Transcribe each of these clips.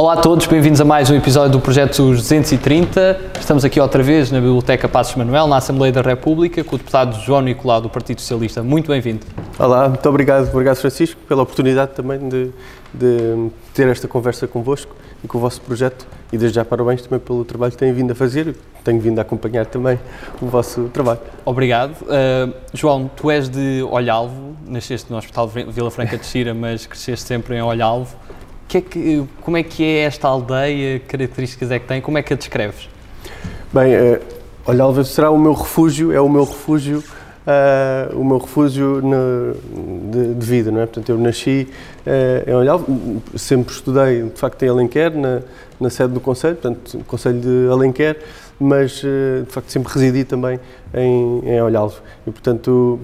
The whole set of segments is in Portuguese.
Olá a todos, bem-vindos a mais um episódio do Projeto 230. Estamos aqui outra vez na Biblioteca Passos Manuel, na Assembleia da República, com o deputado João Nicolau, do Partido Socialista. Muito bem-vindo. Olá, muito obrigado, obrigado Francisco, pela oportunidade também de, de ter esta conversa convosco e com o vosso projeto e desde já parabéns também pelo trabalho que têm vindo a fazer, tenho vindo a acompanhar também o vosso trabalho. Obrigado. Uh, João, tu és de Olhalvo, nasceste no Hospital Vila Franca de Xira, mas cresceste sempre em Olhalvo que é que, como é que é esta aldeia? Que características é que tem? Como é que a descreves? Bem, uh, olha, Alves será o meu refúgio, é o meu refúgio, uh, o meu refúgio no, de, de, vida, não é? Portanto, eu nasci uh, em Olhalvo, sempre estudei, de facto, em Alenquer, na, na sede do Conselho, portanto, Conselho de Alenquer, mas, uh, de facto, sempre residi também em, em. E, portanto,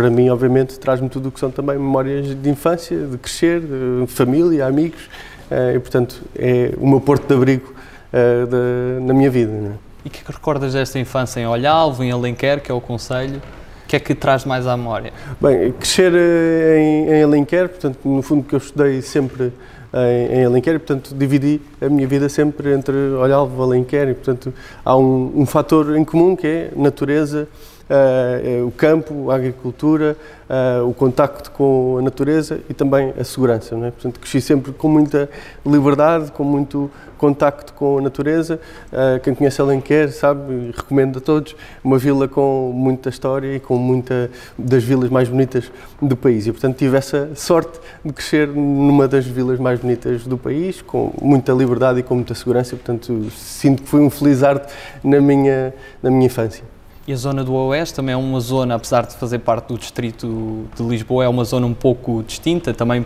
para mim, obviamente, traz-me tudo o que são também memórias de infância, de crescer, de família, amigos, uh, e portanto é o meu porto de abrigo uh, de, na minha vida. Né? E o que é que recordas desta infância em Olhalvo, em Alenquer, que é o Conselho? O que é que traz mais à memória? Bem, crescer eh, em, em Alenquer, portanto, no fundo que eu estudei sempre em, em Alenquer e, portanto, dividi a minha vida sempre entre Olhalvo e Alenquer e, portanto, há um, um fator em comum que é natureza, uh, o campo, a agricultura, uh, o contacto com a natureza e também a segurança. Não é? Portanto, cresci sempre com muita liberdade, com muito contacto com a natureza. Uh, quem conhece Alenquer sabe, recomendo a todos, uma vila com muita história e com muita das vilas mais bonitas do país. E, portanto, tive essa sorte de crescer numa das vilas mais bonitas do país, com muita liberdade e com muita segurança. E, portanto, sinto que fui um felizardo na minha, na minha infância. E a zona do Oeste também é uma zona, apesar de fazer parte do distrito de Lisboa, é uma zona um pouco distinta, também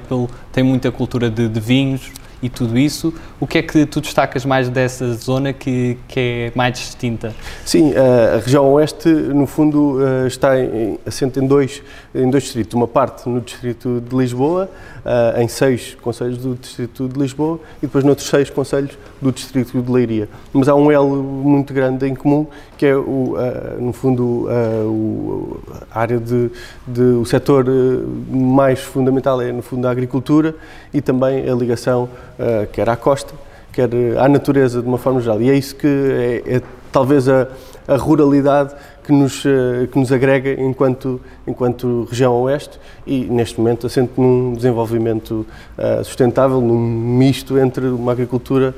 tem muita cultura de, de vinhos, e tudo isso. O que é que tu destacas mais dessa zona que, que é mais distinta? Sim, a região oeste, no fundo, eh, está em, assente em dois, em dois distritos. Uma parte no distrito de Lisboa, eh, em seis conselhos do distrito de Lisboa, e depois noutros seis conselhos do distrito de Leiria. Mas há um elo muito grande em comum, que é, o, eh, no fundo, a área de, de, o setor mais fundamental é, no fundo, a agricultura e também a ligação uh, quer à costa, quer à natureza de uma forma geral. E é isso que é, é talvez a, a, ruralidade que nos, uh, que nos agrega enquanto, enquanto região oeste e, neste momento, assente num desenvolvimento uh, sustentável, num misto entre uma agricultura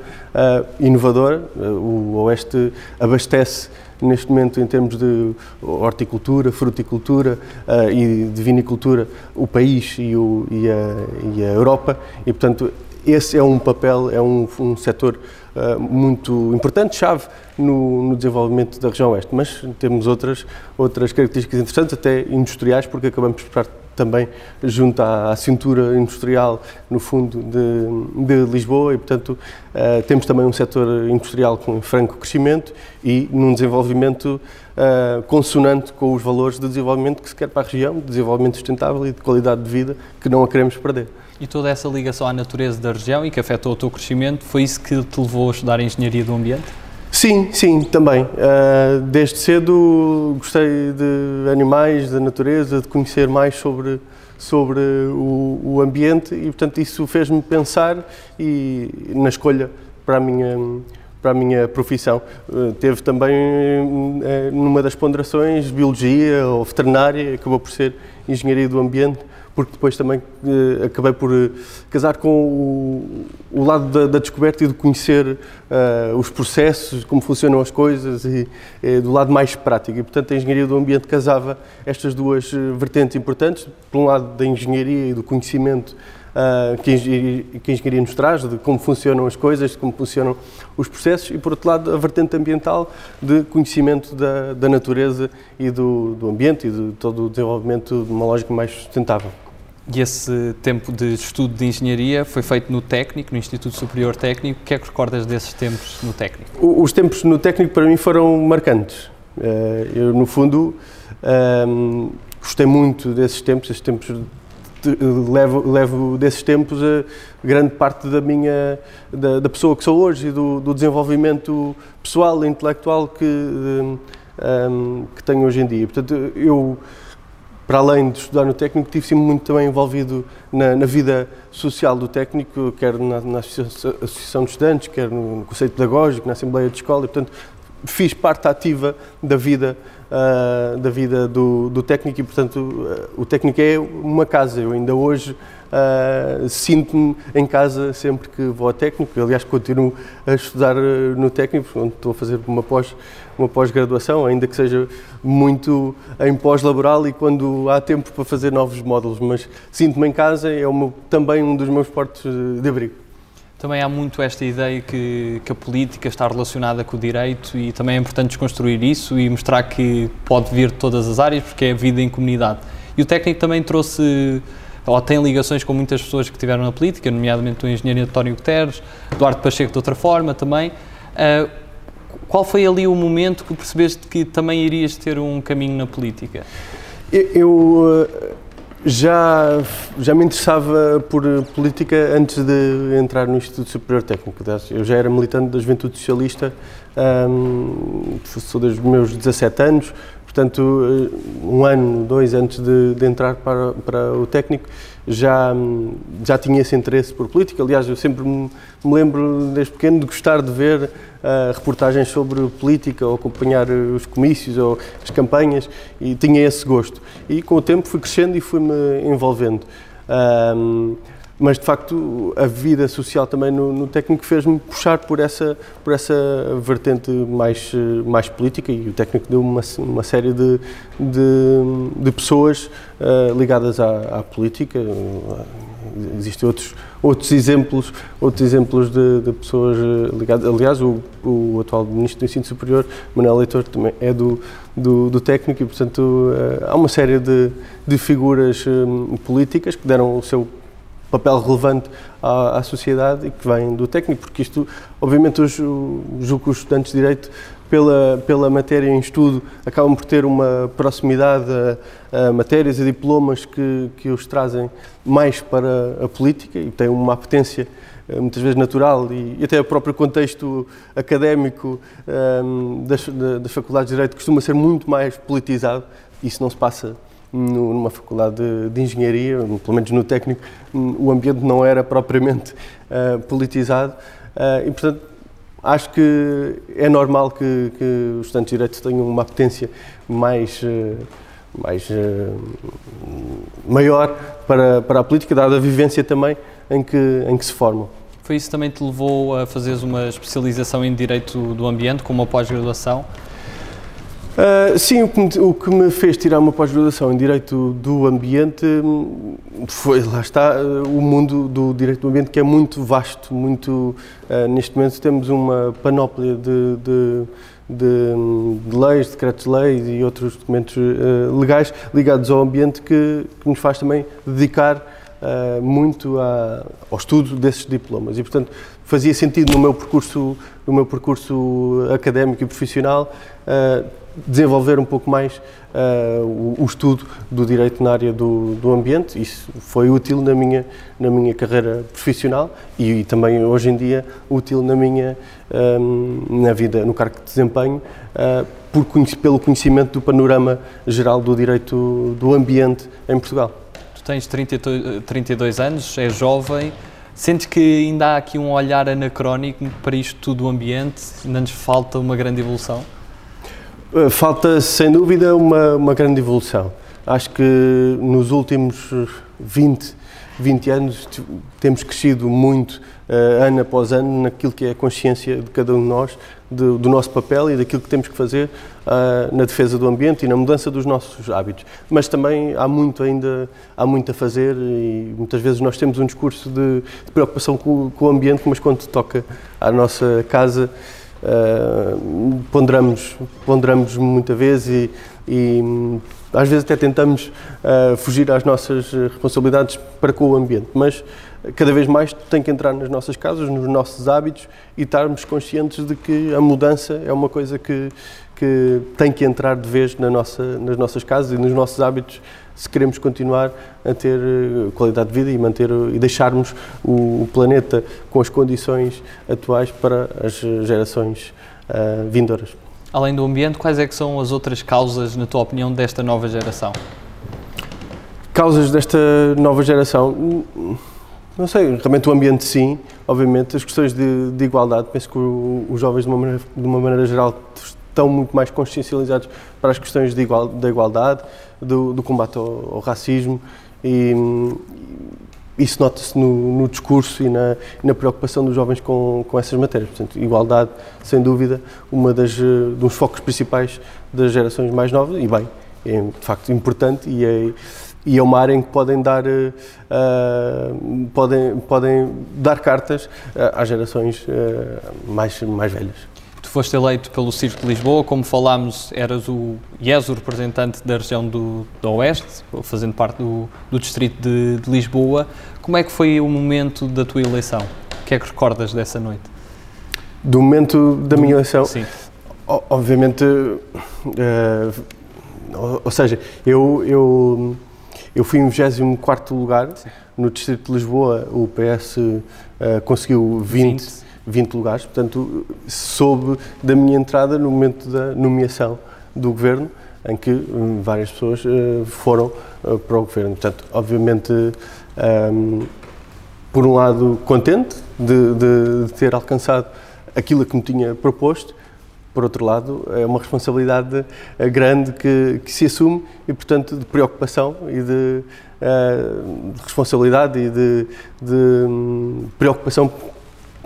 inovadora. o oeste abastece neste momento, em termos de horticultura, fruticultura uh, e de vinicultura, o país e, o, e, a, e, a, Europa, e portanto esse é um papel, é um, um setor uh, muito importante, chave no, no, desenvolvimento da região oeste, mas temos outras, outras características interessantes, até industriais, porque acabamos por estar também junto à, à, cintura industrial, no fundo, de, de Lisboa e, portanto, uh, temos também um setor industrial com franco crescimento e num desenvolvimento uh, consonante com os valores de desenvolvimento que se quer para a região, de desenvolvimento sustentável e de qualidade de vida que não a queremos perder. E toda essa ligação à natureza da região e que afetou o teu crescimento, foi isso que te levou a estudar Engenharia do Ambiente? Sim, sim, também. Uh, desde cedo gostei de animais, da natureza, de conhecer mais sobre, sobre o, o ambiente e, portanto, isso fez-me pensar e na escolha para a minha, para a minha profissão. Uh, teve também, uh, numa das ponderações, biologia ou veterinária, acabou por ser engenharia do ambiente, porque depois também uh, acabei por uh, casar com o, o lado da, da, descoberta e de conhecer uh, os processos, como funcionam as coisas e do lado mais prático. E, portanto, a engenharia do ambiente casava estas duas vertentes importantes, por um lado da engenharia e do conhecimento que, a engenharia, que a engenharia nos traz, de como funcionam as coisas, de como funcionam os processos, e por outro lado a vertente ambiental de conhecimento da, da natureza e do, do ambiente e de todo o desenvolvimento de uma lógica mais sustentável. E esse tempo de estudo de engenharia foi feito no técnico, no Instituto Superior Técnico. O que é que recordas desses tempos no técnico? Os tempos no técnico para mim foram marcantes. Eh, eu, no fundo, ehm, gostei muito desses tempos, esses tempos levo, levo desses tempos a grande parte da minha da, da pessoa que sou hoje e do, do desenvolvimento pessoal e intelectual que, ehm, que tenho hoje em dia. Portanto, eu para além de estudar no técnico, tive sempre muito também envolvido na, na vida social do técnico, quer na, na, Associação de Estudantes, quer no, no Conselho Pedagógico, na Assembleia de Escola, e portanto fiz parte ativa da vida uh, da vida do, do, técnico e portanto uh, o técnico é uma casa. Eu ainda hoje Uh, sinto-me em casa sempre que vou ao técnico. Aliás, continuo a estudar no técnico, onde estou a fazer uma pós uma pós-graduação, ainda que seja muito em pós-laboral e quando há tempo para fazer novos módulos. Mas sinto-me em casa, é também um dos meus portos de abrigo. Também há muito esta ideia que, que, a política está relacionada com o direito e também é importante desconstruir isso e mostrar que pode vir de todas as áreas, porque é a vida em comunidade. E o técnico também trouxe ou tem ligações com muitas pessoas que estiveram na política, nomeadamente o engenheiro António Guterres, Eduardo Pacheco de outra forma também. Uh, qual foi ali o momento que percebeste que também irias ter um caminho na política? Eu, ah, já, já me interessava por política antes de entrar no Instituto Superior Técnico. Eu já era militante da Juventude Socialista, um, sou dos meus 17 anos, Portanto, eh, um ano, dois antes de, de entrar para, para o técnico, já, já tinha esse interesse por política. Aliás, eu sempre me, me lembro, desde pequeno, de gostar de ver uh, reportagens sobre política, ou acompanhar os comícios ou as e tinha esse gosto. E com o tempo fui crescendo e fui-me envolvendo. Mas de facto a vida social também no, no técnico fez-me puxar por essa por essa vertente mais mais política e o técnico deu uma, uma série de, de, de pessoas uh, ligadas à, à, política. Existem outros outros exemplos outros exemplos de, de, pessoas ligadas. Aliás o, o atual ministro do ensino superior Manuel Leitor também é do do, do técnico e portanto uh, há uma série de, de figuras um, políticas que deram o seu papel relevante à, à, sociedade e que vem do técnico, porque isto, obviamente, os, julgo que os estudantes de Direito, pela, pela matéria em estudo, acabam por ter uma proximidade a, a matérias e diplomas que, que os trazem mais para a política e têm uma apetência eh, muitas vezes natural e, e até o próprio contexto académico um, ehm, das, das faculdades de Direito costuma ser muito mais politizado. Isso não se passa numa faculdade de, de, engenharia, pelo menos no técnico, o ambiente não era propriamente uh, politizado uh, e, portanto, acho que é normal que, que os estudantes de Direito tenham uma apetência mais, uh, mais maior para, para a política, dada a vivência também em que, em que se formam. Foi isso também que te levou a fazeres uma especialização em Direito do Ambiente, com uma pós-graduação? Uh, sim, o que, me, o que, me, fez tirar uma pós-graduação em Direito do Ambiente hum, foi, lá está, uh, o mundo do Direito do Ambiente que é muito vasto, muito, uh, neste momento temos uma panóplia de, de, de, de leis, decretos-leis e outros documentos legais ligados ao ambiente que, que nos faz também dedicar muito a, ao estudo desses diplomas. E, portanto, fazia sentido no meu percurso, no meu percurso académico e profissional desenvolver um pouco mais uh, o, o, estudo do direito na área do, do, ambiente. Isso foi útil na minha, na minha carreira profissional e, e também hoje em dia útil na minha um, ehm, na vida, no cargo de desempenho, uh, por, pelo conhecimento do panorama geral do direito do ambiente em Portugal. Tu tens 32, 32 anos, és jovem. Sentes que ainda há aqui um olhar anacrónico para isto tudo do ambiente? Ainda nos falta uma grande evolução? Eh, falta, sem dúvida, uma, uma grande evolução. Acho que nos últimos 20, 20 anos temos crescido muito, uh, ano após ano, naquilo que é a consciência de cada um de nós, de, do nosso papel e daquilo que temos que fazer uh, na defesa do ambiente e na mudança dos nossos hábitos. Mas também há muito ainda há muito a fazer e muitas vezes nós temos um discurso de, de preocupação com, com o ambiente, mas quando toca à nossa casa, Uh, ponderamos, ponderamos muita vez e, e, às vezes até tentamos uh, fugir às nossas responsabilidades para com o ambiente, mas cada vez mais tem que entrar nas nossas casas, nos nossos hábitos e estarmos conscientes de que a mudança é uma coisa que, que tem que entrar de vez na nossa, nas nossas casas e nos nossos hábitos se queremos continuar a ter eh, qualidade de vida e manter e deixarmos o, planeta com as condições atuais para as gerações uh, vindouras. Além do ambiente, quais é que são as outras causas, na tua opinião, desta nova geração? causas desta nova geração, não sei, realmente o ambiente sim, obviamente, as questões de, de igualdade, penso que os jovens de uma, maneira, de uma maneira geral estão muito mais consciencializados para as questões igual, da igualdade, do, do combate ao, ao, racismo e, isso nota-se no, no, discurso e na, na, preocupação dos jovens com, com essas matérias. Portanto, igualdade, sem dúvida, uma das dos focos principais das gerações mais novas e bem, é de facto importante e é e é uma área em que podem dar, uh, podem, podem dar cartas às gerações uh, mais, mais velhas. Foste eleito pelo Circo de Lisboa, como falámos, eras o, e és o representante da região do, do Oeste, fazendo parte do, do distrito de, de, Lisboa. Como é que foi o momento da tua eleição? O que é que recordas dessa noite? Do momento da minha eleição? Sim. O, obviamente, ou, ou, seja, eu, eu eu fui em 24 lugar Sim. no Distrito de Lisboa, o PS uh, eh, conseguiu 20, 20. 20 lugares, portanto, soube da minha entrada no momento da nomeação do governo, em que um, várias pessoas uh, foram uh, para o governo. Portanto, obviamente, um, por um lado, contente de, de, de ter alcançado aquilo que me tinha proposto, por outro lado, é uma responsabilidade eh, grande que, que se assume e, portanto, de preocupação e de, uh, de responsabilidade e de, de um, preocupação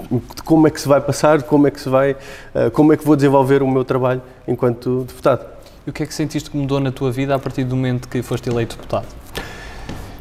de como é que se vai passar, como é que se vai, uh, como é que vou desenvolver o meu trabalho enquanto deputado. E o que é que sentiste que mudou na tua vida a partir do momento que foste eleito deputado?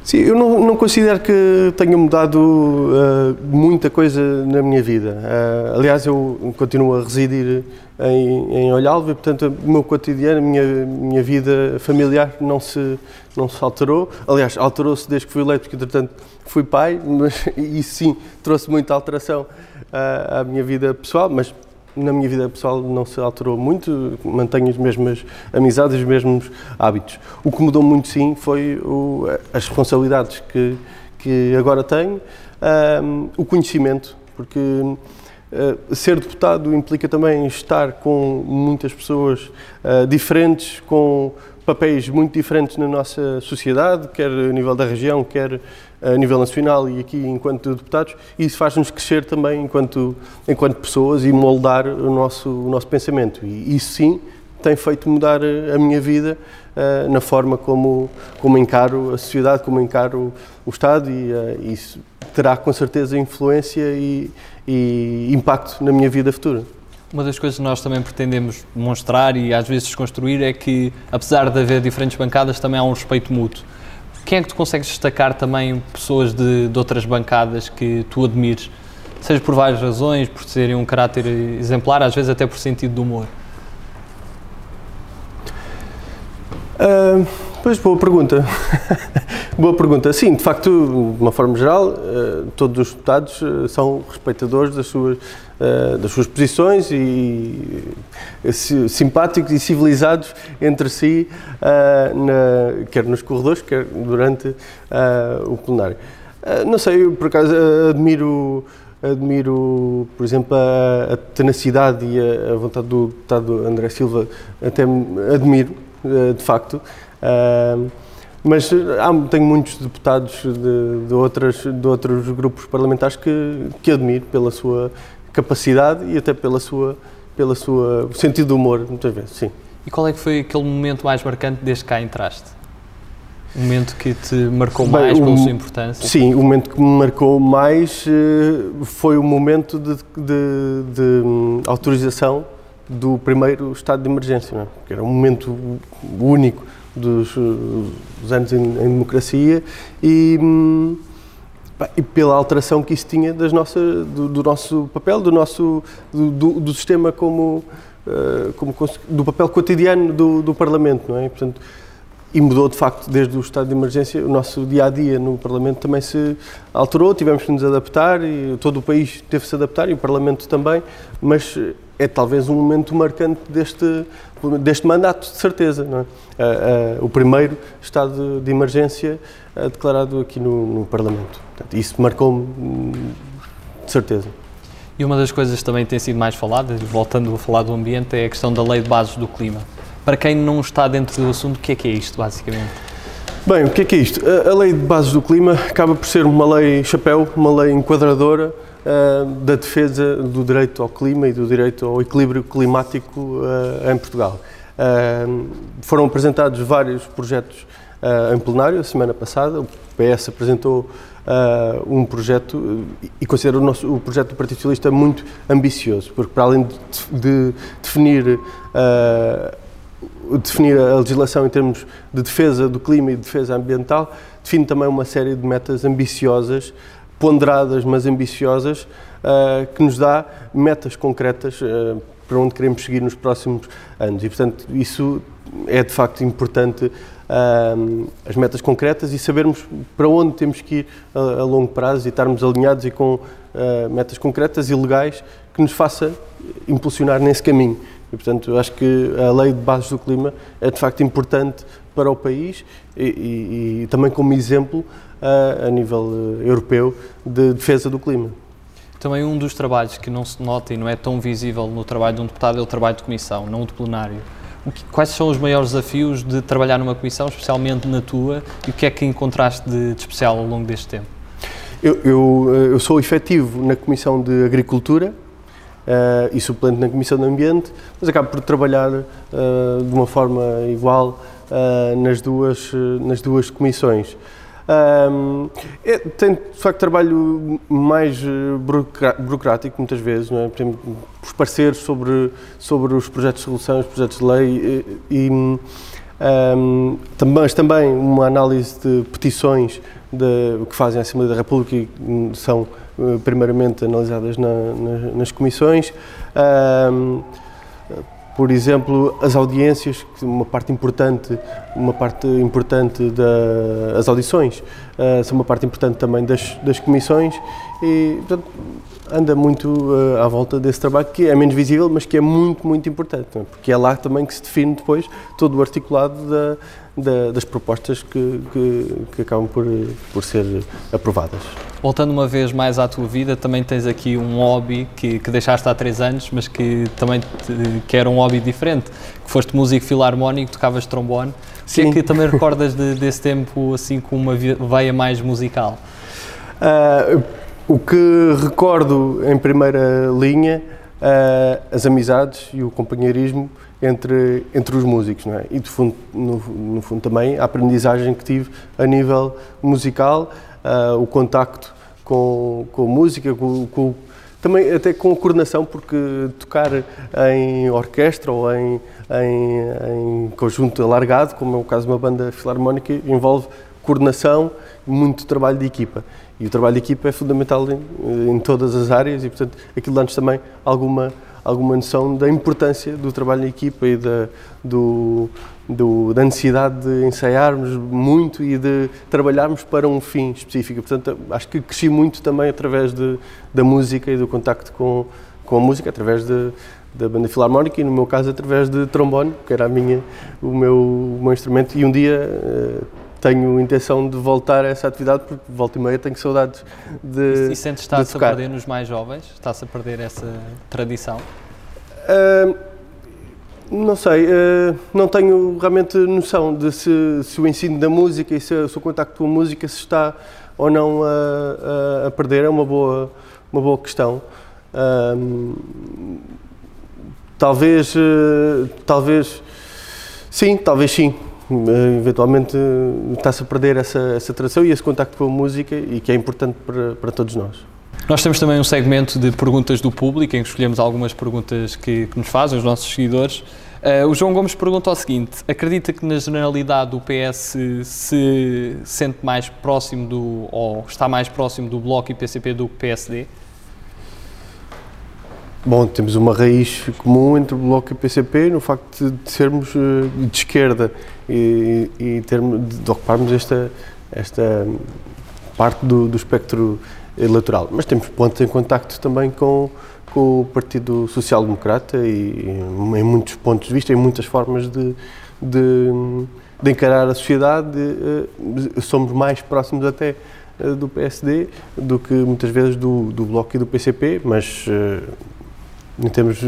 Sim, eu não, não considero que tenha mudado uh, muita coisa na minha vida. Uh, aliás, eu continuo a residir em, em Olhalva portanto, o meu cotidiano, a minha, minha vida familiar não se, não se alterou. Aliás, alterou-se desde que fui eleito, porque, entretanto, fui pai, mas isso sim trouxe muita alteração uh, à minha vida pessoal, mas na minha vida pessoal não se alterou muito, mantenho as mesmas amizades, os mesmos hábitos. O que mudou muito, sim, foi o, as responsabilidades que, que agora tenho, o conhecimento, porque uh, ser deputado implica também estar com muitas pessoas uh, diferentes, com papéis muito diferentes na nossa sociedade, quer a nível da região, quer a nível nacional e aqui enquanto deputados, e isso faz-nos crescer também enquanto, enquanto pessoas e moldar o nosso, o nosso pensamento. E isso sim tem feito mudar a minha vida uh, na forma como, como encaro a sociedade, como encaro o Estado e uh, isso terá com certeza influência e, e impacto na minha vida futura. Uma das coisas que nós também pretendemos demonstrar e às vezes desconstruir é que, apesar de haver diferentes bancadas, também há um respeito mútuo. Quem é que tu consegues destacar também pessoas de, de outras bancadas que tu admires? Seja por várias razões, por serem um caráter exemplar, às vezes até por sentido de humor. Uh, pois, boa pergunta. boa pergunta. Sim, de facto, de uma forma geral, uh, todos os deputados uh, são respeitadores das suas, das suas posições e simpáticos e civilizados entre si, quer nos corredores, quer durante o plenário. não sei, por acaso admiro admiro, por exemplo, a, tenacidade e a, a, vontade do deputado André Silva, até admiro, eh, de facto. Mas há, tenho muitos deputados de, de, outras, de outros grupos parlamentares que, que admiro pela sua capacidade e até pela sua, pela sua sentido de humor, muitas vezes, sim. E qual é que foi aquele momento mais marcante desde que cá entraste? Um momento que te marcou Bem, mais pela sua importância? Sim, o momento que me marcou mais uh, foi o momento de, de, de um, autorização do primeiro estado de emergência, é? que era um momento único dos, dos anos em, em, democracia e, hum, e, pela alteração que isso tinha das nossas, do, do nosso papel, do nosso do, do, sistema como, uh, como, do papel cotidiano do, do Parlamento, não é? Portanto, e mudou de facto desde o estado de emergência. O nosso dia a dia no Parlamento também se alterou, tivemos que nos adaptar e todo o país teve que se adaptar e o Parlamento também, mas é talvez um momento marcante deste, deste mandato, de certeza. É? Uh, uh, o primeiro estado de emergência uh, declarado aqui no, no Parlamento. Portanto, isso marcou-me hum, de certeza. E uma das coisas que também tem sido mais falada, voltando a falar do ambiente, é a questão da lei de bases do clima. Para quem não está dentro do assunto, o que é que é isto, basicamente? Bem, o que é que é isto? A, a Lei de Bases do Clima acaba por ser uma lei chapéu, uma lei enquadradora da defesa do direito ao clima e do direito ao equilíbrio climático uh, em Portugal. Uh, foram apresentados vários projetos em plenário a semana passada. O PS apresentou um projeto e considero o, nosso, o projeto do Partido Socialista muito ambicioso, porque para além de, de definir definir a legislação em termos de defesa do clima e de defesa ambiental, define também uma série de metas ambiciosas, ponderadas, mas ambiciosas, uh, que nos dá metas concretas uh, para onde queremos seguir nos próximos anos. E, portanto, isso é de facto importante, uh, as metas concretas e sabermos para onde temos que ir a longo prazo e estarmos alinhados e com metas concretas e legais que nos faça impulsionar nesse caminho. E, portanto, acho que a lei de bases do clima é de facto importante para o país e, e, e também como exemplo uh, a nível uh, europeu de defesa do clima. Também um dos trabalhos que não se nota e não é tão visível no trabalho de um deputado é o trabalho de comissão, não o de plenário. quais são os maiores desafios de trabalhar numa comissão, especialmente na tua, e o que é que encontraste de, de especial ao longo deste tempo? Eu, eu, eh, eu sou efetivo na Comissão de Agricultura, uh, e suplente na Comissão de Ambiente, mas acabo por trabalhar uh, de uma forma igual uh, nas, duas, nas duas comissões. Um, é, tem de facto trabalho mais burocrático muitas vezes, não é? Exemplo, os pareceres sobre, sobre os projetos de solução, os projetos de lei e, e um, mas também uma análise de petições de, que fazem a Assembleia da República e são eh, primeiramente analisadas na, na, nas comissões. Um, por exemplo, as audiências, uma parte importante, uma parte importante das audições, uh, são uma parte importante também das, das comissões e, portanto, anda muito uh, à volta desse trabalho que é menos visível, mas que é muito, muito importante, é? porque é lá também que se define depois todo o articulado da, da, das propostas que, que, que, acabam por, por ser aprovadas. Voltando uma vez mais à tua vida, também tens aqui um hobby que, que deixaste há três anos, mas que também te, que era um hobby diferente, que foste músico filarmónico, tocavas trombone. Sim. O que é que também recordas de, desse tempo assim com uma veia mais musical? Uh, o que recordo em primeira linha, uh, as amizades e o companheirismo entre, entre os músicos, não é? E, fundo, no, no, fundo, também a aprendizagem que tive a nível musical, uh, o contacto com, com música, com, com, também até com a coordenação, porque tocar em orquestra ou em, em, em conjunto alargado, como é o caso de uma banda filarmónica, envolve coordenação muito trabalho de equipa. E o trabalho de equipa é fundamental em, em todas as áreas e, portanto, aquilo dá-nos também alguma alguma noção da importância do trabalho em equipa e da, do, do, da necessidade de ensaiarmos muito e de trabalharmos para um fim específico. Portanto, acho que cresci muito também através de, da música e do contacto com, com a música, através de, da banda filarmónica e, no meu caso, através de trombone, que era a minha, o, meu, o meu instrumento. E um dia uh, tenho intenção de voltar a essa atividade porque volta e meia tenho saudades de. E sentes que está-se a perder nos mais jovens? Está-se a perder essa tradição? Uh, não sei, uh, não tenho realmente noção de se, se, o ensino da música e se, o contacto com a música se está ou não a, a, a perder. É uma boa, uma boa questão. Uh, talvez, uh, talvez, sim, talvez sim. Eh, eventualmente eh, está-se a perder essa, essa tradição e esse contacto com a música e que é importante para, para todos nós. Nós temos também um segmento de perguntas do público em que escolhemos algumas perguntas que, que nos fazem os nossos seguidores. Uh, o João Gomes pergunta o seguinte: acredita que na generalidade o PS se sente mais próximo do ou está mais próximo do Bloco e PCP do que PSD? Bom, temos uma raiz comum entre o Bloco e o PCP no facto de sermos eh, de esquerda e, e termos, de ocuparmos esta, esta parte do, do espectro eleitoral. Mas temos pontos em contacto também com, com o Partido Social Democrata e, em muitos pontos de vista, em muitas formas de, de, de encarar a sociedade, eh, somos mais próximos até eh, do PSD do que muitas vezes do, do Bloco e do PCP, mas em termos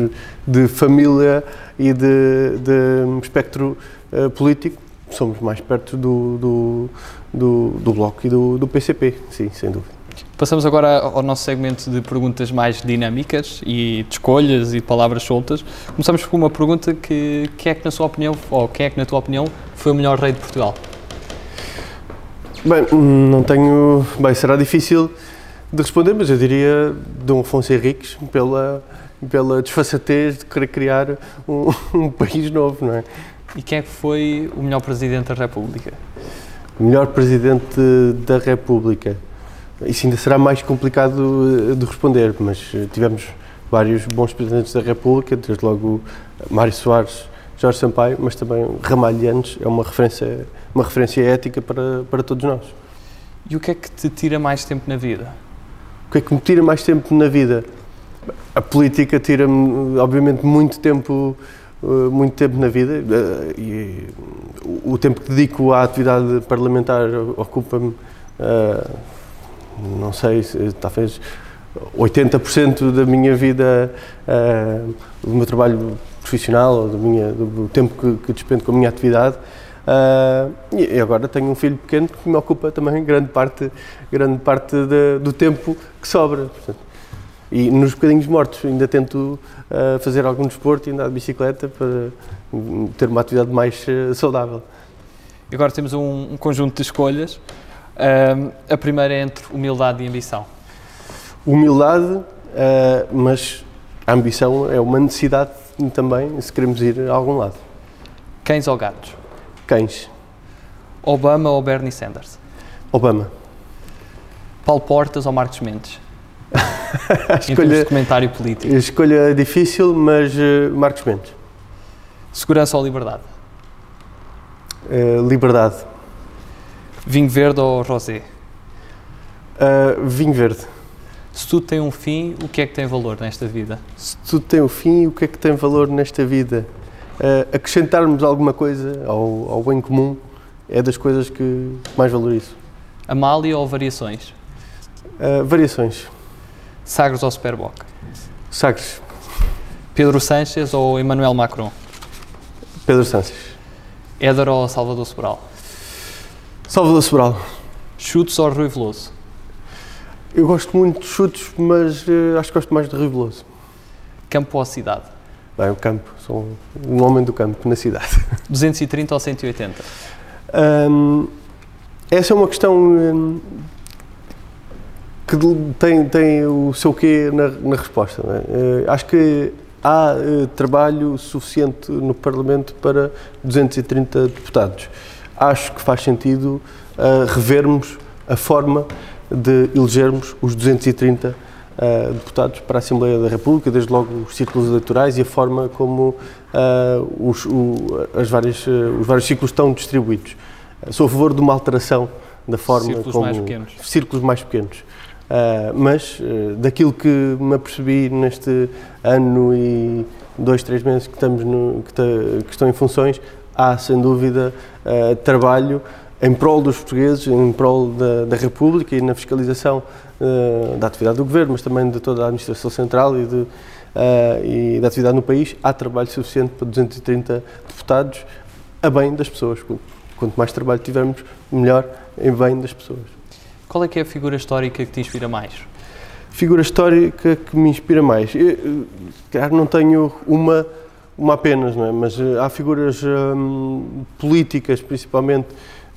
de família e de, de espectro uh, político, somos mais perto do, do, do, do Bloco e do, do PCP, sim, sem dúvida. Passamos agora ao nosso segmento de perguntas mais dinâmicas e de escolhas e de palavras soltas. Começamos com uma pergunta que, que é que na sua opinião, ou quem é que na tua opinião foi o melhor rei de Portugal? Bem, não tenho. Bem, será difícil de responder, mas eu diria Dom Afonso Henriques pela, pela desfaçatez de querer criar um, um país novo, não é? E quem é que foi o melhor Presidente da República? O melhor Presidente da República. Isso ainda será mais complicado de responder, mas tivemos vários bons Presidentes da República, desde logo Mário Soares, Jorge Sampaio, mas também Ramalhianos é uma referência, uma referência ética para, para todos nós. E o que é que te tira mais tempo na vida? O que é que me tira mais tempo na vida? A política tira-me, obviamente, muito tempo, eh, muito tempo na vida e o tempo que dedico à atividade parlamentar ocupa-me não sei, talvez 80% da minha vida, do meu trabalho profissional, ou do, minha, do tempo que, que despendo com a minha atividade. Uh, e agora tenho um filho pequeno que me ocupa também grande parte, grande parte de, do tempo que sobra. Portanto, e nos bocadinhos mortos ainda tento uh, fazer algum desporto e andar de bicicleta para ter uma atividade mais saudável. Agora temos um, um conjunto de escolhas Uh, a primeira é entre humildade e ambição. Humildade, uh, mas a ambição é uma necessidade também se queremos ir a algum lado. Cães ou gatos? Cães. Obama ou Bernie Sanders? Obama. Paulo Portas ou Marcos Mendes? a escolha, comentário político. Escolha difícil, mas uh, Marcos Mendes. Segurança ou liberdade? Uh, liberdade. Vinho verde ou rosé? Uh, vinho verde. Se tudo tem um fim, o que é que tem valor nesta vida? Se tudo tem um fim, o que é que tem valor nesta vida? Uh, acrescentarmos alguma coisa ao, ao bem comum é das coisas que mais valorizo. Amália ou variações? Uh, variações. Sagres ou Superboc? Sagres. Pedro Sánchez ou Emmanuel Macron? Pedro Sánchez. Éder ou Salvador Sobral? Salvador Sobral. Chutes ou Rui Veloso? Eu gosto muito de chutes, mas uh, acho que gosto mais de Rui Veloso. Campo ou cidade? Bem, o campo. Sou um homem do campo, na cidade. 230 ou 180? Um, essa é uma questão um, que tem, tem o seu quê na, na resposta. É? Uh, acho que há uh, trabalho suficiente no Parlamento para 230 deputados acho que faz sentido uh, revermos a forma de elegermos os 230 uh, eh, deputados para a Assembleia da República, desde logo os círculos eleitorais e a forma como uh, os, o, as várias, os vários ciclos estão distribuídos. sou a favor de uma alteração da forma círculos como... Mais. Círculos mais pequenos. Mas daquilo que me apercebi neste ano e dois, três meses que, estamos no, que, que estou em funções, há, sem dúvida, uh, trabalho em prol dos portugueses, em prol da, da República e na fiscalização uh, da atividade do Governo, mas também de toda a Administração Central e, de, uh, e da atividade no país. Há trabalho suficiente para 230 deputados a bem das pessoas. Quanto mais trabalho tivermos, melhor em bem das pessoas. Qual é que é a figura histórica que te inspira mais? Figura histórica que me inspira mais? Eu, claro, não tenho uma uma apenas, não é? mas uh, há figuras um, políticas, principalmente,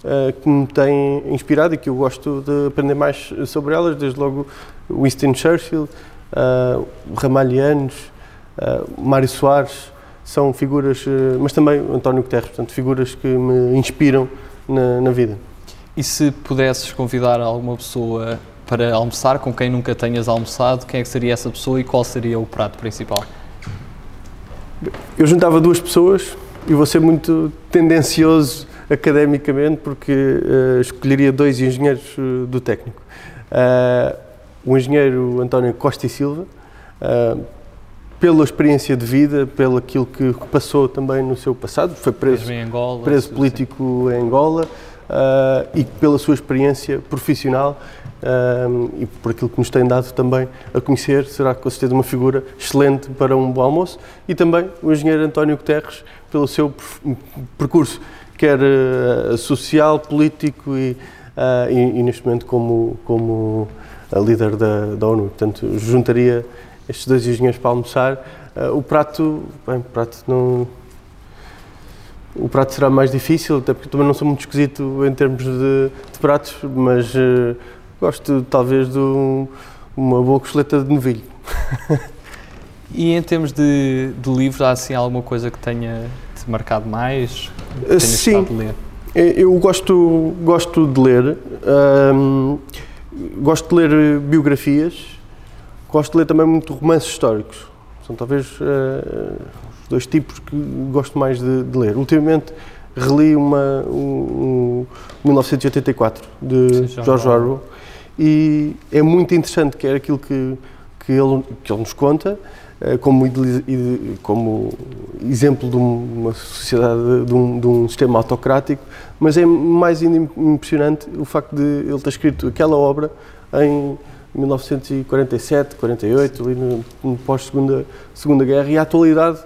uh, que me têm inspirado e que eu gosto de aprender mais sobre elas, desde logo Winston Churchill, uh, Ramalhianos, uh, Mário Soares, são figuras, mas também António Guterres, portanto, figuras que me inspiram na, na vida. E se pudesses convidar alguma pessoa para almoçar com quem nunca tenhas almoçado, quem é que seria essa pessoa e qual seria o prato principal? Eu juntava duas pessoas e vou ser muito tendencioso academicamente porque uh, escolheria dois engenheiros uh, do técnico. Uh, o engenheiro António Costa e Silva, pela experiência de vida, pelo aquilo que passou também no seu passado, foi preso, Angola, preso político em Angola, e pela sua experiência profissional um, e por aquilo que nos tem dado também a conhecer, será com certeza uma figura excelente para um bom almoço. E também o engenheiro António Guterres, pelo seu percurso quer uh, social, político e, uh, e, e, neste momento como, como líder da, da ONU. Portanto, juntaria estes dois engenheiros para almoçar. o prato, bem, o prato não o prato será mais difícil, até porque também não sou muito esquisito em termos de, de pratos, mas uh, gosto talvez de um, uma boa costeleta de novilho. e em termos de, de livros, há assim alguma coisa que tenha te marcado mais? Que tenhas Sim, de ler? eu gosto, gosto de ler. Um, gosto de ler biografias, gosto de ler também muito romances históricos. São talvez uh, os dois tipos que gosto mais de, de ler. Ultimamente reli uma, um, um 1984 de Sim, George Orwell e é muito interessante que é aquilo que, que, ele, que ele nos conta uh, como, como exemplo de uma sociedade, de um, de um sistema autocrático, mas é mais impressionante o facto de ele ter escrito aquela obra em 1947, 48, ali no, no pós-segunda segunda Guerra, e a atualidade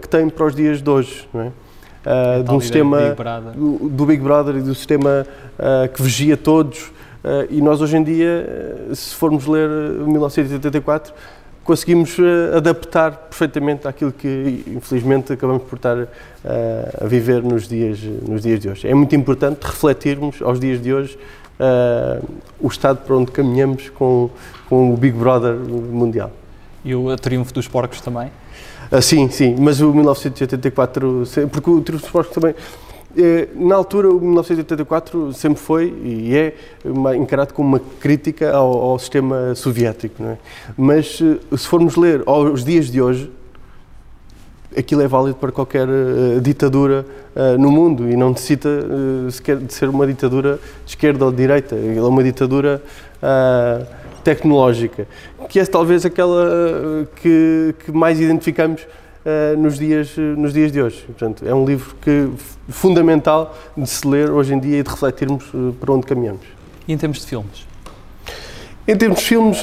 que tem para os dias de hoje, não é? Uh, um sistema Big do, do, Big Brother e do sistema uh, que vigia todos. e nós hoje em dia, se formos ler 1984, conseguimos adaptar perfeitamente àquilo que, infelizmente, acabamos por estar a viver nos dias, nos dias de hoje. É muito importante refletirmos aos dias de hoje uh, o estado para onde caminhamos com, com o Big Brother mundial. E o Triunfo dos Porcos também? Uh, sim, sim, mas o 1984, porque o Triunfo dos também, eh, na altura, o 1984 sempre foi e é encarado como uma crítica ao, ao sistema soviético, não é? Mas eh, se formos ler aos dias de hoje, aquilo é válido para qualquer uh, ditadura uh, no mundo e não necessita uh, sequer de ser uma ditadura de esquerda ou de direita, é uma ditadura tecnológica, que é talvez aquela que, que, mais identificamos nos, dias, nos dias de hoje. Portanto, é um livro que fundamental de se ler hoje em dia e de refletirmos para onde caminhamos. E em termos de filmes? Em termos de filmes,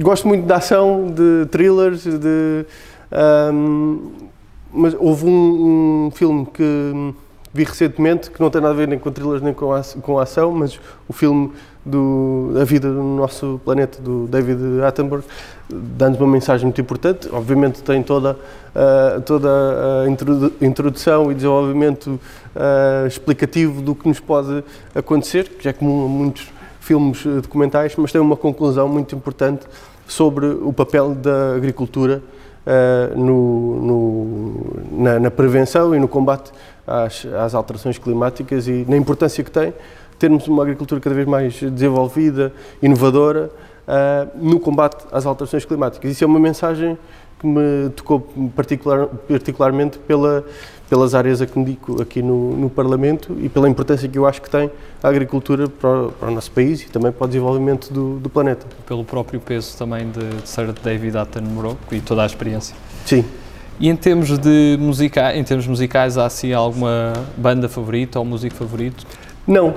gosto muito de ação, de thrillers, de um, mas houve um, um, filme que vi recentemente que não tem nada a ver nem com thrillers nem com a, com a ação, mas o filme do, da vida do nosso planeta, do David Attenborough, dando uma mensagem muito importante. Obviamente tem toda, uh, toda a introdução e desenvolvimento uh, explicativo do que nos pode acontecer, que é comum a muitos filmes documentais, mas tem uma conclusão muito importante sobre o papel da agricultura uh, no, no, na, na, prevenção e no combate às, às, alterações climáticas e na importância que tem termos uma agricultura cada vez mais desenvolvida, inovadora, uh, no combate às alterações climáticas. Isso é uma mensagem que me tocou particular, particularmente pela, pelas áreas a que me dedico aqui no, no, Parlamento e pela importância que eu acho que tem a agricultura para, para o nosso país e também para o desenvolvimento do, do planeta. Pelo próprio peso também de, de Sir David Attenborough e toda a experiência. Sim. E em termos de musica, em termos musicais, há assim alguma banda favorita ou músico favorito? Não,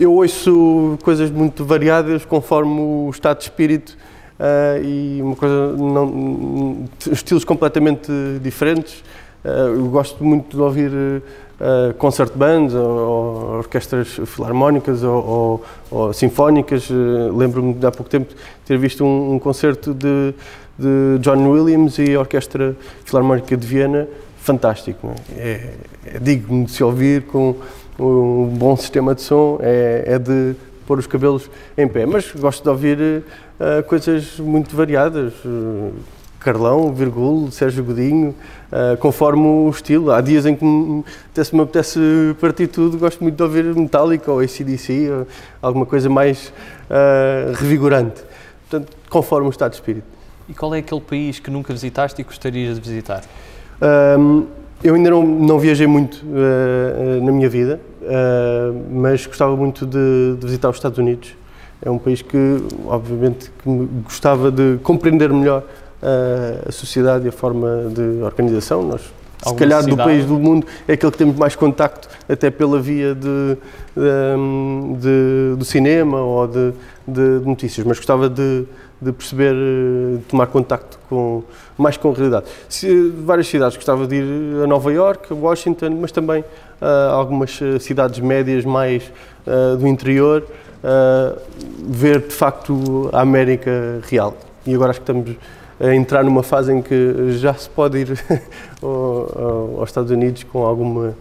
eu ouço coisas muito variadas conforme o estado de espírito uh, e uma coisa não, estilos completamente diferentes. Uh, eu gosto muito de ouvir uh, concert bands ou, ou orquestras filarmónicas ou, ou, ou sinfónicas. Lembro-me de há pouco tempo ter visto um, um concerto de, de, John Williams e a Orquestra Filarmónica de Viena, fantástico. É? É, é digno de se ouvir com um bom sistema de som, é, é de pôr os cabelos em pé. Mas gosto de ouvir uh, coisas muito variadas. Carlão, Virgulo, Sérgio Godinho, uh, conforme o estilo. Há dias em que me apetece, me apetece partir tudo, gosto muito de ouvir Metallica ou ACDC, ou alguma coisa mais revigorante. Portanto, conforme o estado de espírito. E qual é aquele país que nunca visitaste e gostarias de visitar? eu ainda não, não viajei muito na minha vida, uh, mas gostava muito de, de, visitar os Estados Unidos. É um país que, obviamente, que gostava de compreender melhor uh, a sociedade e a forma de organização. Nós se calhar do país do mundo é aquele que temos mais contacto, até pela via de, de, de do cinema ou de, de, notícias, mas gostava de, de perceber, de tomar contacto com, mais com a realidade. Se, várias cidades, gostava de ir a Nova York, a Washington, mas também a algumas cidades médias mais uh, do interior, uh, ver de facto a América real. E agora acho que estamos a entrar numa fase em que já se pode ir aos Estados Unidos com alguma,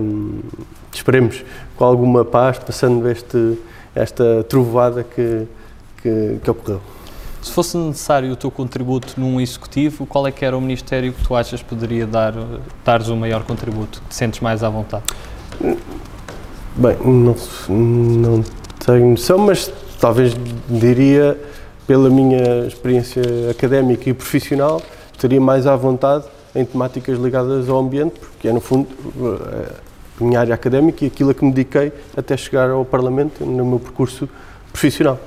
um, esperemos, com alguma paz, passando este, esta trovoada que, que, que ocorreu. Se fosse necessário o teu contributo num executivo, qual é que era o ministério que tu achas poderia dar, dares o maior contributo? Te sentes mais à vontade? Bem, não, não tenho noção, mas talvez diria pela minha experiência académica e profissional, estaria mais à vontade em temáticas ligadas ao ambiente, porque é, no fundo, a minha área académica e aquilo a que me dediquei até chegar ao Parlamento no meu percurso profissional.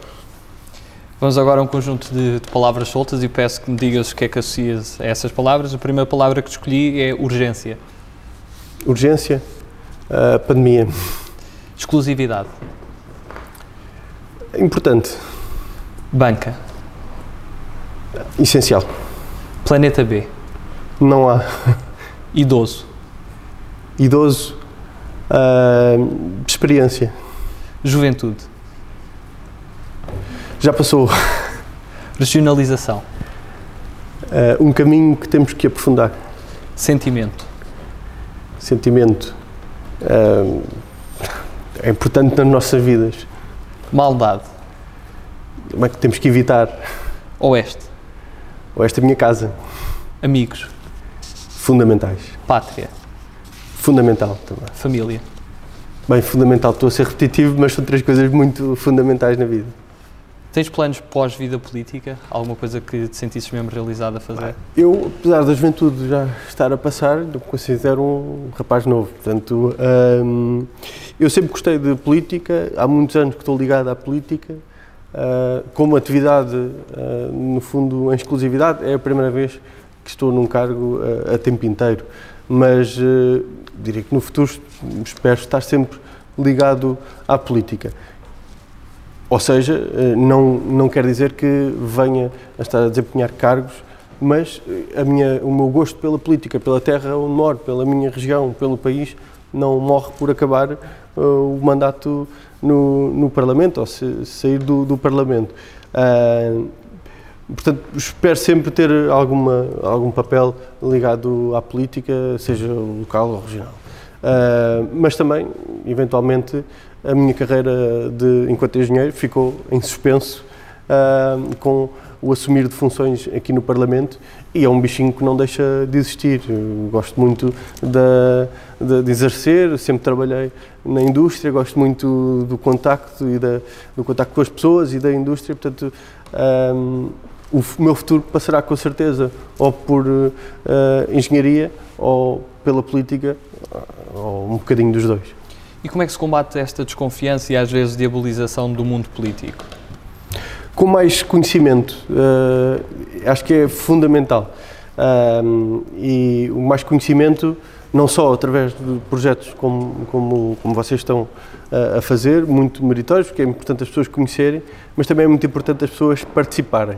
Vamos agora a um conjunto de, de, palavras soltas e peço que me digas o que é que associas a essas palavras. A primeira palavra que escolhi é urgência. Urgência, uh, pandemia. Exclusividade. Importante. Banca. Essencial. Planeta B. Não há. Idoso. Idoso. Uh, experiência. Juventude. Já passou. Regionalização. Uh, um caminho que temos que aprofundar. Sentimento. Sentimento. Uh, é importante nas nossas vidas. Maldade como é que temos que evitar? Oeste. Oeste é a minha casa. Amigos. Fundamentais. Pátria. Fundamental também. Família. Bem, fundamental, estou a ser repetitivo, mas são três coisas muito fundamentais na vida. Tens planos pós-vida política? Alguma coisa que te sentisses mesmo realizado a fazer? Eu, apesar da juventude já estar a passar, me considero um rapaz novo. Portanto, hum, eu sempre gostei de política, há muitos anos que estou ligado à política Uh, como atividade, uh, no fundo, em exclusividade, é a primeira vez que estou num cargo uh, a tempo inteiro. Mas diria que no futuro espero estar sempre ligado à política. Ou seja, não, não quer dizer que venha a estar a desempenhar cargos, mas a minha, o meu gosto pela política, pela terra onde moro, pela minha região, pelo país, não morre por acabar o mandato no, no Parlamento ou se, sair do, do Parlamento. Uh, portanto, espero sempre ter alguma, algum papel ligado à política, seja local ou regional. Uh, mas também, eventualmente, a minha carreira de, enquanto engenheiro ficou em suspenso uh, com o assumir de funções aqui no Parlamento e é um bichinho que não deixa de existir. Eu gosto muito de, de, de, exercer, sempre trabalhei na indústria, gosto muito do contacto e da, do contacto com as pessoas e da indústria, portanto um, o meu futuro passará com certeza ou por uh, engenharia ou pela política, ou um bocadinho dos dois. E como é que se combate esta desconfiança e às vezes diabolização do mundo político? Com mais conhecimento. Uh, acho que é fundamental. Uh, e o mais conhecimento, não só através de projetos como, como, como vocês estão uh, a fazer, muito meritórios, porque é importante as pessoas conhecerem, mas também é muito importante as pessoas participarem.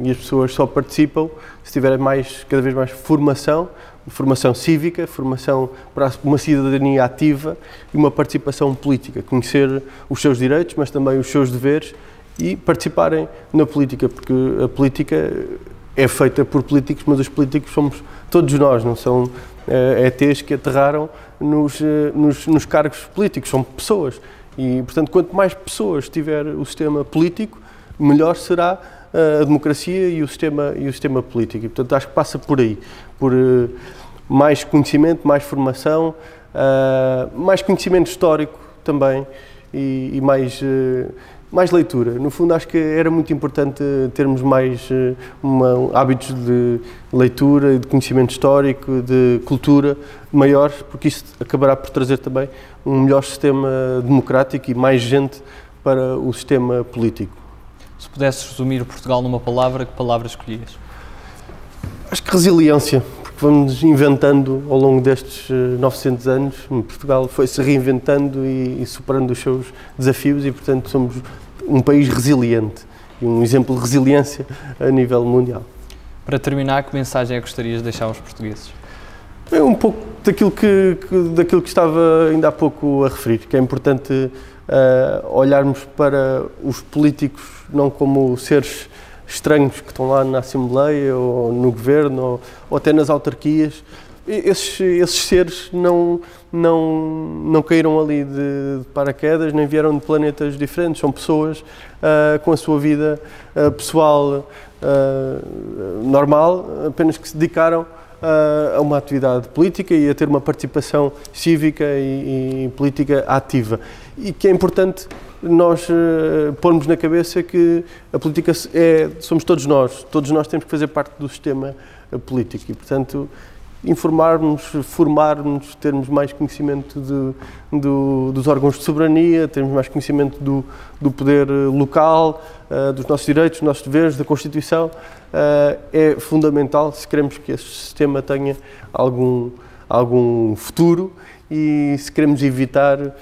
E as pessoas só participam se tiverem mais, cada vez mais formação, formação cívica, formação para uma cidadania ativa e uma participação política. Conhecer os seus direitos, mas também os seus deveres e participarem na política, porque a política é feita por políticos, mas os políticos somos todos nós, não são uh, ETs que aterraram nos, uh, nos, nos, cargos políticos, são pessoas. E, portanto, quanto mais pessoas tiver o sistema político, melhor será uh, a democracia e o, sistema, e o sistema político. E, portanto, acho que passa por aí, por mais conhecimento, mais formação, mais conhecimento histórico também e, e mais mais leitura. No fundo, acho que era muito importante termos mais eh, uma, hábitos de leitura, de conhecimento histórico, de cultura maiores, porque isso acabará por trazer também um melhor sistema democrático e mais gente para o sistema político. Se pudesses resumir Portugal numa palavra, que palavra escolhias? Acho que resiliência, que vamos inventando ao longo destes 900 eh, anos. Portugal foi-se reinventando e, e superando os seus desafios e, portanto, somos um país resiliente e um exemplo de resiliência a nível mundial. Para terminar, que mensagem é que gostarias de deixar aos portugueses? É um pouco daquilo que, que, daquilo que estava ainda há pouco a referir, que é importante uh, olharmos para os políticos não como seres estranhos que estão lá na Assembleia ou no Governo ou, ou até nas autarquias. Esses, esses, seres não, não, não caíram ali de, de, paraquedas, nem vieram de planetas diferentes, são pessoas uh, com a sua vida uh, pessoal uh, normal, apenas que se dedicaram a uma atividade política e a ter uma participação cívica e, e política ativa. E que é importante nós uh, pormos na cabeça que a política é, somos todos nós, todos nós temos que fazer parte do sistema uh, político. E, portanto, informarmos, formarmos, termos mais conhecimento de, do, dos órgãos de soberania, termos mais conhecimento do, do poder eh, local, uh, dos nossos direitos, dos nossos deveres, da Constituição, uh, é fundamental se queremos que este sistema tenha algum, algum futuro e se queremos evitar uh,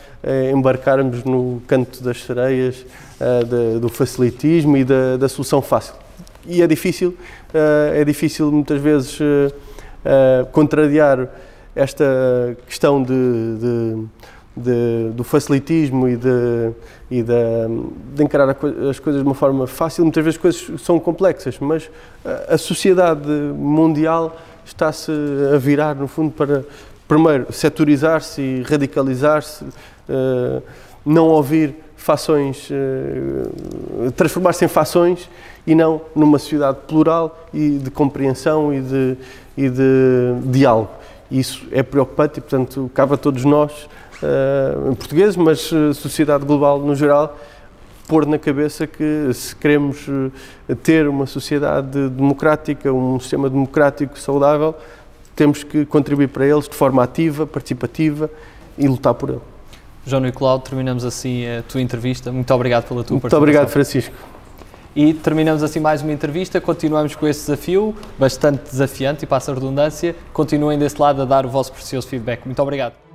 embarcarmos no canto das sereias de, do facilitismo e da, da, solução fácil. E é difícil, é difícil muitas vezes contrariar esta questão de, de, do facilitismo e, de, e de, encarar as coisas de uma forma fácil. Muitas vezes as coisas são complexas, mas a sociedade mundial está-se a virar, no fundo, para, primeiro, setorizar-se e radicalizar-se, uh, não ouvir fações, uh, transformar-se em fações e não numa sociedade plural e de compreensão e de, e de diálogo. Isso é preocupante e, portanto, cabe a todos nós, uh, portugueses, mas sociedade global no geral, pôr na cabeça que se queremos ter uma sociedade democrática, um sistema democrático saudável, temos que contribuir para eles de forma ativa, participativa e lutar por ele. João Nicolau, terminamos assim a tua entrevista. Muito obrigado pela tua Muito participação. Muito obrigado, Francisco. E terminamos assim mais uma entrevista. Continuamos com esse desafio, bastante desafiante e passa a redundância. Continuem desse lado a dar o vosso precioso feedback. Muito obrigado.